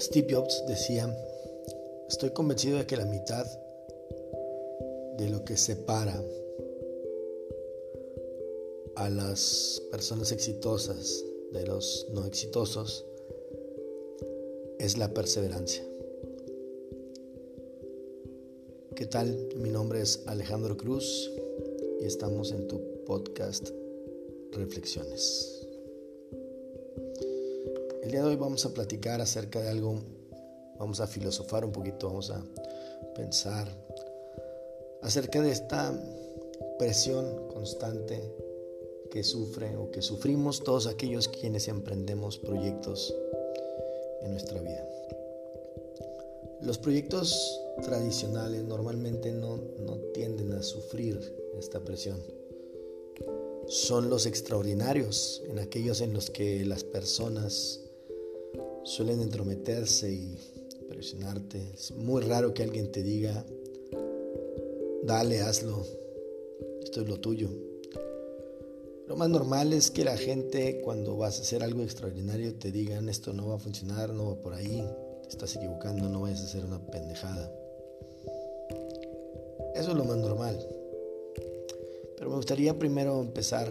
Steve Jobs decía, estoy convencido de que la mitad de lo que separa a las personas exitosas de los no exitosos es la perseverancia. ¿Qué tal? Mi nombre es Alejandro Cruz y estamos en tu podcast Reflexiones. El día de hoy vamos a platicar acerca de algo, vamos a filosofar un poquito, vamos a pensar acerca de esta presión constante que sufre o que sufrimos todos aquellos quienes emprendemos proyectos en nuestra vida. Los proyectos tradicionales normalmente no, no tienden a sufrir esta presión. Son los extraordinarios, en aquellos en los que las personas suelen entrometerse y presionarte. Es muy raro que alguien te diga, dale, hazlo, esto es lo tuyo. Lo más normal es que la gente cuando vas a hacer algo extraordinario te digan, esto no va a funcionar, no va por ahí, estás equivocando, no vayas a hacer una pendejada. Eso es lo más normal. Pero me gustaría primero empezar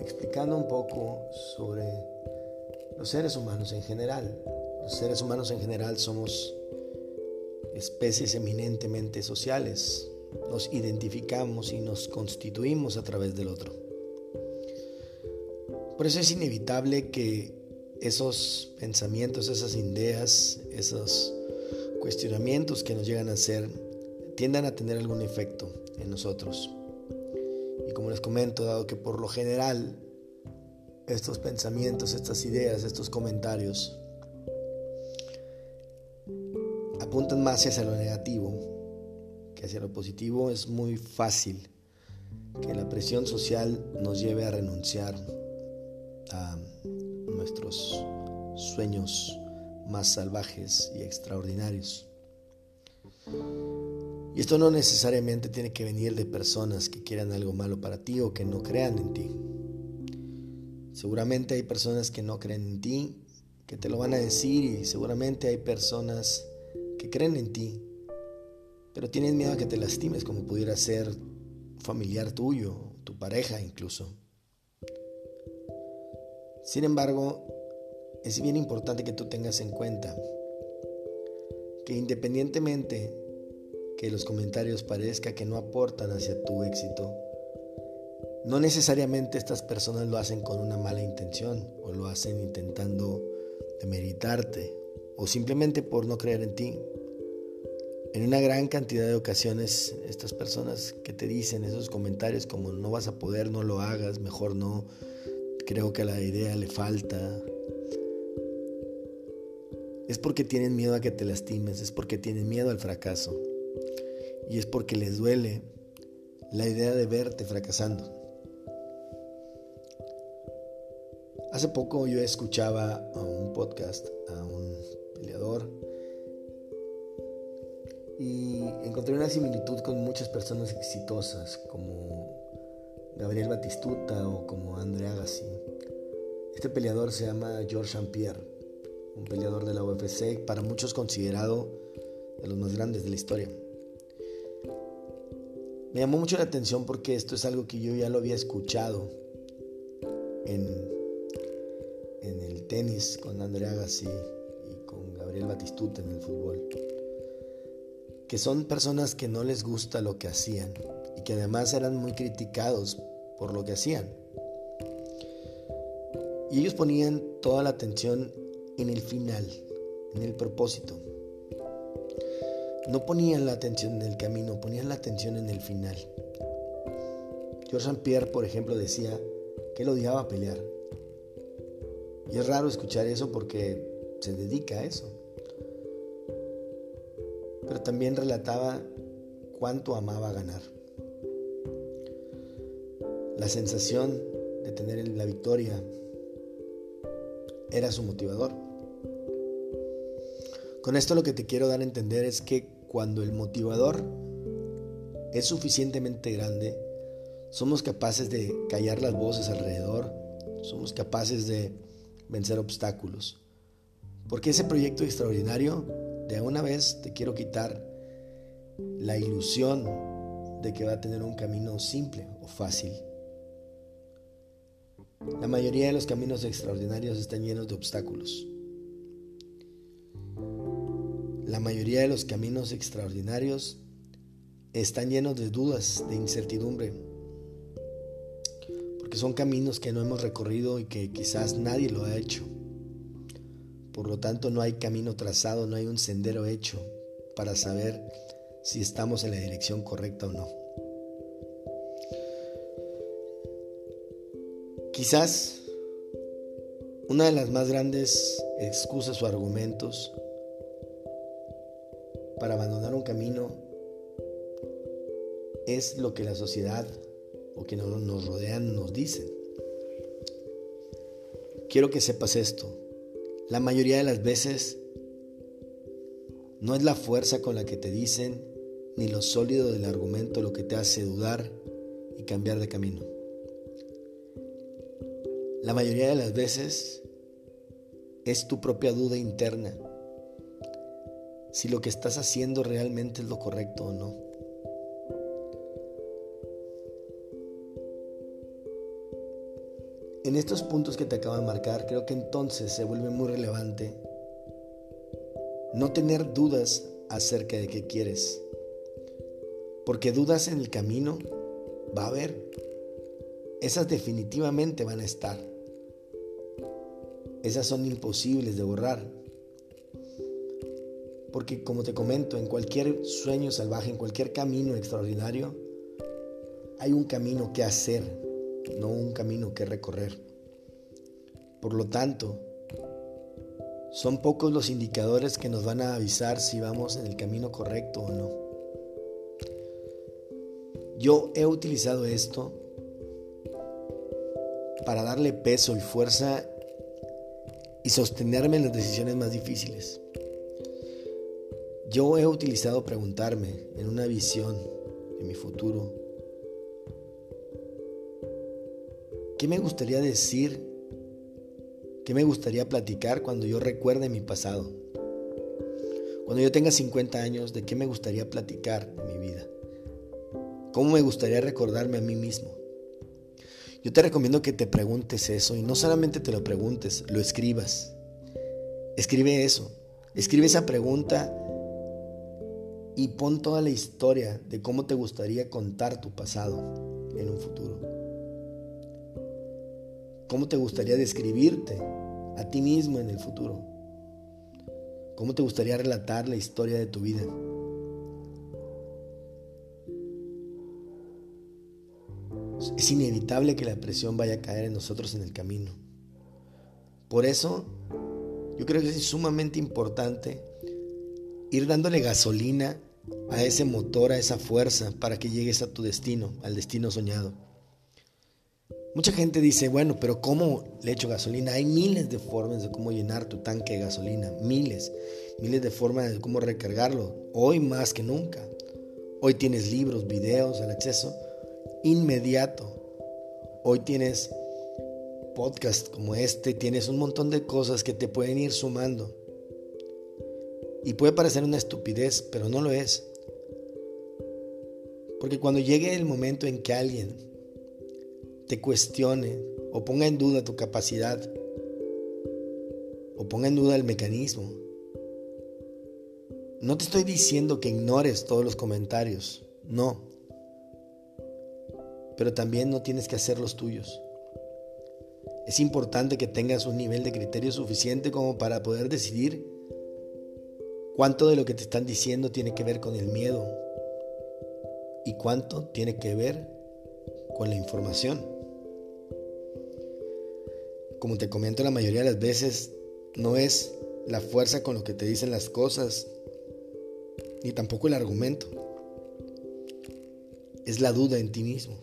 explicando un poco sobre los seres humanos en general. Los seres humanos en general somos especies eminentemente sociales. Nos identificamos y nos constituimos a través del otro. Por eso es inevitable que esos pensamientos, esas ideas, esos cuestionamientos que nos llegan a hacer tiendan a tener algún efecto en nosotros. Y como les comento, dado que por lo general estos pensamientos, estas ideas, estos comentarios apuntan más hacia lo negativo que hacia lo positivo, es muy fácil que la presión social nos lleve a renunciar a nuestros sueños más salvajes y extraordinarios. Y esto no necesariamente tiene que venir de personas que quieran algo malo para ti o que no crean en ti. Seguramente hay personas que no creen en ti, que te lo van a decir y seguramente hay personas que creen en ti, pero tienen miedo a que te lastimes como pudiera ser familiar tuyo, tu pareja incluso. Sin embargo, es bien importante que tú tengas en cuenta que independientemente que los comentarios parezca que no aportan hacia tu éxito, no necesariamente estas personas lo hacen con una mala intención o lo hacen intentando demeritarte o simplemente por no creer en ti. En una gran cantidad de ocasiones estas personas que te dicen esos comentarios como no vas a poder, no lo hagas, mejor no, creo que a la idea le falta, es porque tienen miedo a que te lastimes, es porque tienen miedo al fracaso y es porque les duele la idea de verte fracasando. Hace poco yo escuchaba a un podcast, a un peleador, y encontré una similitud con muchas personas exitosas, como Gabriel Batistuta o como André Agassi. Este peleador se llama George St. Pierre, un peleador de la UFC, para muchos considerado de los más grandes de la historia. Me llamó mucho la atención porque esto es algo que yo ya lo había escuchado en en el tenis con Andrea Agassi y con Gabriel Batistuta en el fútbol. Que son personas que no les gusta lo que hacían y que además eran muy criticados por lo que hacían. Y ellos ponían toda la atención en el final, en el propósito. No ponían la atención en el camino, ponían la atención en el final. George St. Pierre, por ejemplo, decía que él odiaba pelear, y es raro escuchar eso porque se dedica a eso. Pero también relataba cuánto amaba ganar. La sensación de tener la victoria era su motivador. Con esto lo que te quiero dar a entender es que cuando el motivador es suficientemente grande, somos capaces de callar las voces alrededor, somos capaces de vencer obstáculos. Porque ese proyecto extraordinario, de una vez te quiero quitar la ilusión de que va a tener un camino simple o fácil. La mayoría de los caminos extraordinarios están llenos de obstáculos. La mayoría de los caminos extraordinarios están llenos de dudas, de incertidumbre, porque son caminos que no hemos recorrido y que quizás nadie lo ha hecho. Por lo tanto, no hay camino trazado, no hay un sendero hecho para saber si estamos en la dirección correcta o no. Quizás una de las más grandes excusas o argumentos para abandonar un camino es lo que la sociedad o que nos rodean nos dicen. Quiero que sepas esto. La mayoría de las veces no es la fuerza con la que te dicen ni lo sólido del argumento lo que te hace dudar y cambiar de camino. La mayoría de las veces es tu propia duda interna si lo que estás haciendo realmente es lo correcto o no. En estos puntos que te acabo de marcar, creo que entonces se vuelve muy relevante no tener dudas acerca de qué quieres. Porque dudas en el camino va a haber. Esas definitivamente van a estar. Esas son imposibles de borrar. Porque como te comento, en cualquier sueño salvaje, en cualquier camino extraordinario, hay un camino que hacer, no un camino que recorrer. Por lo tanto, son pocos los indicadores que nos van a avisar si vamos en el camino correcto o no. Yo he utilizado esto para darle peso y fuerza y sostenerme en las decisiones más difíciles. Yo he utilizado preguntarme en una visión en mi futuro, ¿qué me gustaría decir? ¿Qué me gustaría platicar cuando yo recuerde mi pasado? Cuando yo tenga 50 años, ¿de qué me gustaría platicar en mi vida? ¿Cómo me gustaría recordarme a mí mismo? Yo te recomiendo que te preguntes eso y no solamente te lo preguntes, lo escribas. Escribe eso. Escribe esa pregunta y pon toda la historia de cómo te gustaría contar tu pasado en un futuro. ¿Cómo te gustaría describirte a ti mismo en el futuro? ¿Cómo te gustaría relatar la historia de tu vida? Es inevitable que la presión vaya a caer en nosotros en el camino. Por eso, yo creo que es sumamente importante ir dándole gasolina a ese motor, a esa fuerza para que llegues a tu destino, al destino soñado. Mucha gente dice, bueno, pero ¿cómo le echo gasolina? Hay miles de formas de cómo llenar tu tanque de gasolina, miles, miles de formas de cómo recargarlo, hoy más que nunca. Hoy tienes libros, videos, el acceso inmediato. Hoy tienes podcast como este, tienes un montón de cosas que te pueden ir sumando. Y puede parecer una estupidez, pero no lo es. Porque cuando llegue el momento en que alguien te cuestione o ponga en duda tu capacidad o ponga en duda el mecanismo, no te estoy diciendo que ignores todos los comentarios, no. Pero también no tienes que hacer los tuyos. Es importante que tengas un nivel de criterio suficiente como para poder decidir ¿Cuánto de lo que te están diciendo tiene que ver con el miedo? ¿Y cuánto tiene que ver con la información? Como te comento la mayoría de las veces, no es la fuerza con lo que te dicen las cosas, ni tampoco el argumento. Es la duda en ti mismo.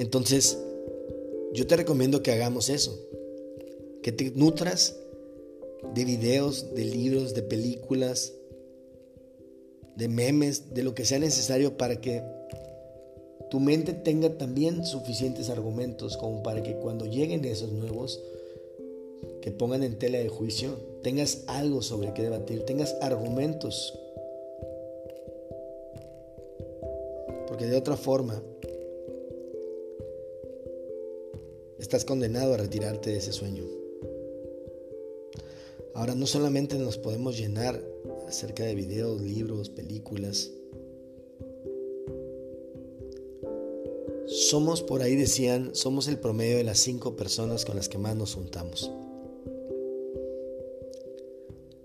Entonces, yo te recomiendo que hagamos eso, que te nutras de videos, de libros, de películas, de memes, de lo que sea necesario para que tu mente tenga también suficientes argumentos como para que cuando lleguen esos nuevos que pongan en tela de juicio, tengas algo sobre qué debatir, tengas argumentos. Porque de otra forma, estás condenado a retirarte de ese sueño. Ahora, no solamente nos podemos llenar acerca de videos, libros, películas, Somos, por ahí decían, somos el promedio de las cinco personas con las que más nos juntamos.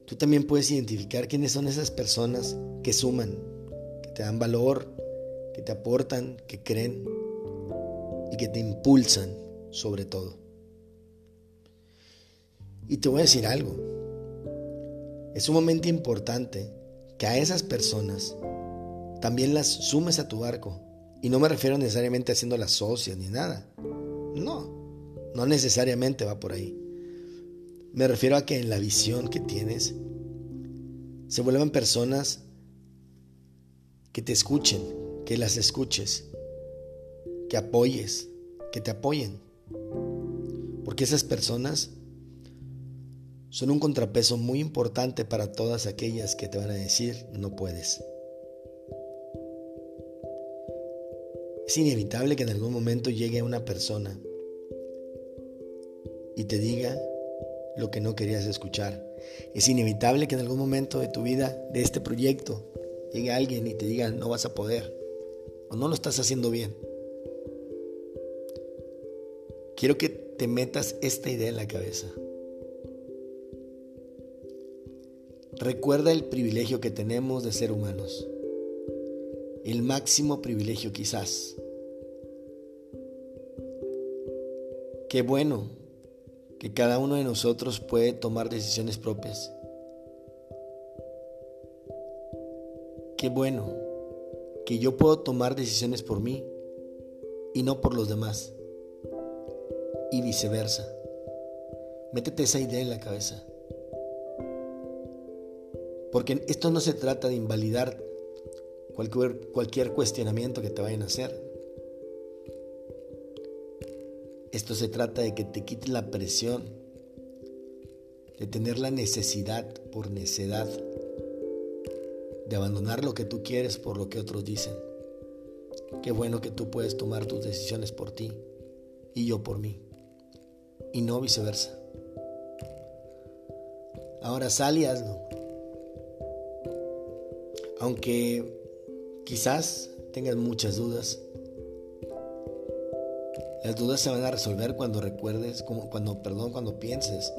Tú también puedes identificar quiénes son esas personas que suman, que te dan valor, que te aportan, que creen y que te impulsan sobre todo. Y te voy a decir algo. Es sumamente importante que a esas personas también las sumes a tu barco y no me refiero necesariamente a las socias ni nada. No, no necesariamente va por ahí. Me refiero a que en la visión que tienes se vuelvan personas que te escuchen, que las escuches, que apoyes, que te apoyen. Porque esas personas son un contrapeso muy importante para todas aquellas que te van a decir no puedes. Es inevitable que en algún momento llegue una persona y te diga lo que no querías escuchar. Es inevitable que en algún momento de tu vida, de este proyecto, llegue alguien y te diga no vas a poder o no lo estás haciendo bien. Quiero que te metas esta idea en la cabeza. Recuerda el privilegio que tenemos de ser humanos el máximo privilegio quizás. Qué bueno que cada uno de nosotros puede tomar decisiones propias. Qué bueno que yo puedo tomar decisiones por mí y no por los demás. Y viceversa. Métete esa idea en la cabeza. Porque esto no se trata de invalidar cualquier, cualquier cuestionamiento que te vayan a hacer. Esto se trata de que te quites la presión, de tener la necesidad por necedad, de abandonar lo que tú quieres por lo que otros dicen. Qué bueno que tú puedes tomar tus decisiones por ti y yo por mí, y no viceversa. Ahora sal y hazlo. Aunque Quizás tengas muchas dudas. Las dudas se van a resolver cuando recuerdes, cuando, perdón, cuando pienses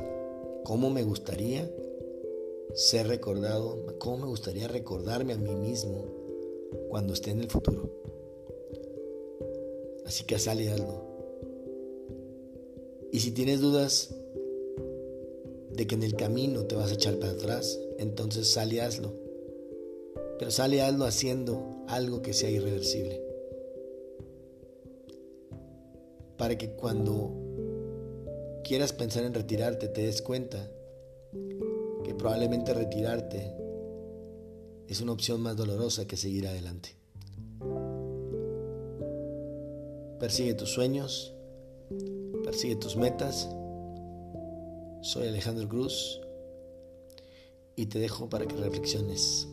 cómo me gustaría ser recordado, cómo me gustaría recordarme a mí mismo cuando esté en el futuro. Así que sal y hazlo. Y si tienes dudas de que en el camino te vas a echar para atrás, entonces sal y hazlo. Pero sal y hazlo haciendo algo que sea irreversible. Para que cuando quieras pensar en retirarte te des cuenta que probablemente retirarte es una opción más dolorosa que seguir adelante. Persigue tus sueños, persigue tus metas. Soy Alejandro Cruz y te dejo para que reflexiones.